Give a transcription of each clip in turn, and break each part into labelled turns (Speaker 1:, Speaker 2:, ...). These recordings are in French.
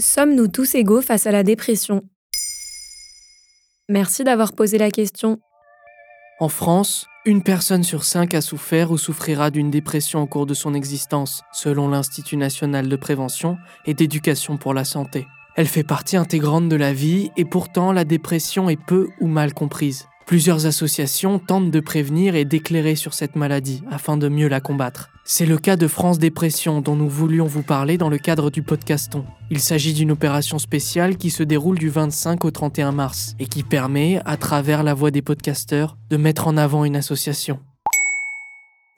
Speaker 1: Sommes-nous tous égaux face à la dépression? Merci d'avoir posé la question.
Speaker 2: En France, une personne sur cinq a souffert ou souffrira d'une dépression au cours de son existence, selon l'Institut national de prévention et d'éducation pour la santé. Elle fait partie intégrante de la vie et pourtant la dépression est peu ou mal comprise. Plusieurs associations tentent de prévenir et d'éclairer sur cette maladie afin de mieux la combattre. C'est le cas de France Dépression dont nous voulions vous parler dans le cadre du podcaston. Il s'agit d'une opération spéciale qui se déroule du 25 au 31 mars et qui permet, à travers la voix des podcasteurs, de mettre en avant une association.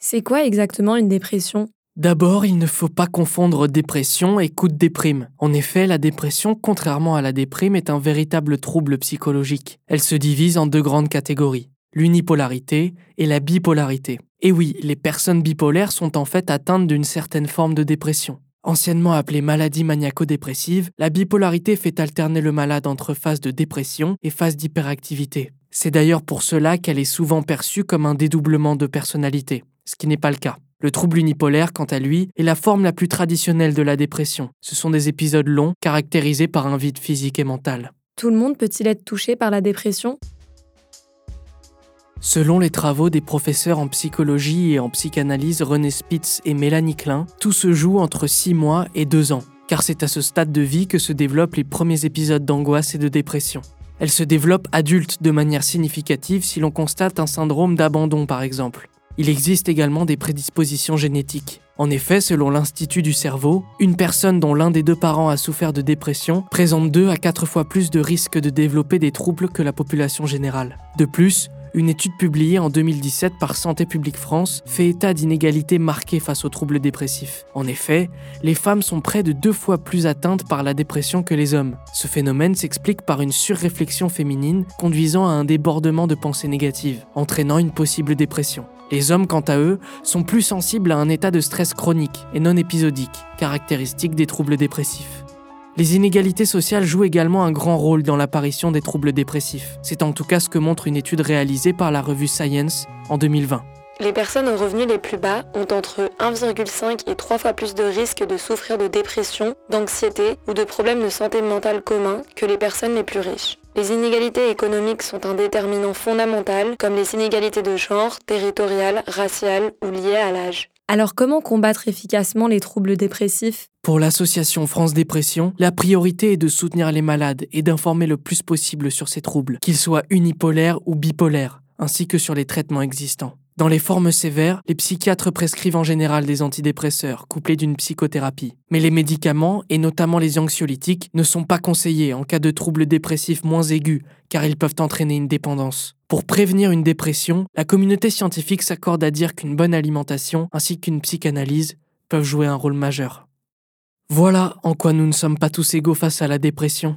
Speaker 1: C'est quoi exactement une dépression?
Speaker 2: D'abord, il ne faut pas confondre dépression et coup de déprime. En effet, la dépression, contrairement à la déprime, est un véritable trouble psychologique. Elle se divise en deux grandes catégories, l'unipolarité et la bipolarité. Et oui, les personnes bipolaires sont en fait atteintes d'une certaine forme de dépression. Anciennement appelée maladie maniaco-dépressive, la bipolarité fait alterner le malade entre phase de dépression et phase d'hyperactivité. C'est d'ailleurs pour cela qu'elle est souvent perçue comme un dédoublement de personnalité, ce qui n'est pas le cas. Le trouble unipolaire, quant à lui, est la forme la plus traditionnelle de la dépression. Ce sont des épisodes longs, caractérisés par un vide physique et mental.
Speaker 1: Tout le monde peut-il être touché par la dépression?
Speaker 2: Selon les travaux des professeurs en psychologie et en psychanalyse René Spitz et Mélanie Klein, tout se joue entre 6 mois et 2 ans, car c'est à ce stade de vie que se développent les premiers épisodes d'angoisse et de dépression. Elle se développe adulte de manière significative si l'on constate un syndrome d'abandon par exemple. Il existe également des prédispositions génétiques. En effet, selon l'Institut du cerveau, une personne dont l'un des deux parents a souffert de dépression présente 2 à 4 fois plus de risques de développer des troubles que la population générale. De plus, une étude publiée en 2017 par Santé publique France fait état d'inégalités marquées face aux troubles dépressifs. En effet, les femmes sont près de deux fois plus atteintes par la dépression que les hommes. Ce phénomène s'explique par une surréflexion féminine conduisant à un débordement de pensées négatives, entraînant une possible dépression. Les hommes, quant à eux, sont plus sensibles à un état de stress chronique et non épisodique, caractéristique des troubles dépressifs. Les inégalités sociales jouent également un grand rôle dans l'apparition des troubles dépressifs. C'est en tout cas ce que montre une étude réalisée par la revue Science en 2020.
Speaker 1: Les personnes aux revenus les plus bas ont entre 1,5 et 3 fois plus de risques de souffrir de dépression, d'anxiété ou de problèmes de santé mentale communs que les personnes les plus riches. Les inégalités économiques sont un déterminant fondamental, comme les inégalités de genre, territoriales, raciales ou liées à l'âge. Alors comment combattre efficacement les troubles dépressifs?
Speaker 2: Pour l'association France Dépression, la priorité est de soutenir les malades et d'informer le plus possible sur ces troubles, qu'ils soient unipolaires ou bipolaires, ainsi que sur les traitements existants. Dans les formes sévères, les psychiatres prescrivent en général des antidépresseurs, couplés d'une psychothérapie. Mais les médicaments, et notamment les anxiolytiques, ne sont pas conseillés en cas de troubles dépressifs moins aigus, car ils peuvent entraîner une dépendance. Pour prévenir une dépression, la communauté scientifique s'accorde à dire qu'une bonne alimentation ainsi qu'une psychanalyse peuvent jouer un rôle majeur. Voilà en quoi nous ne sommes pas tous égaux face à la dépression.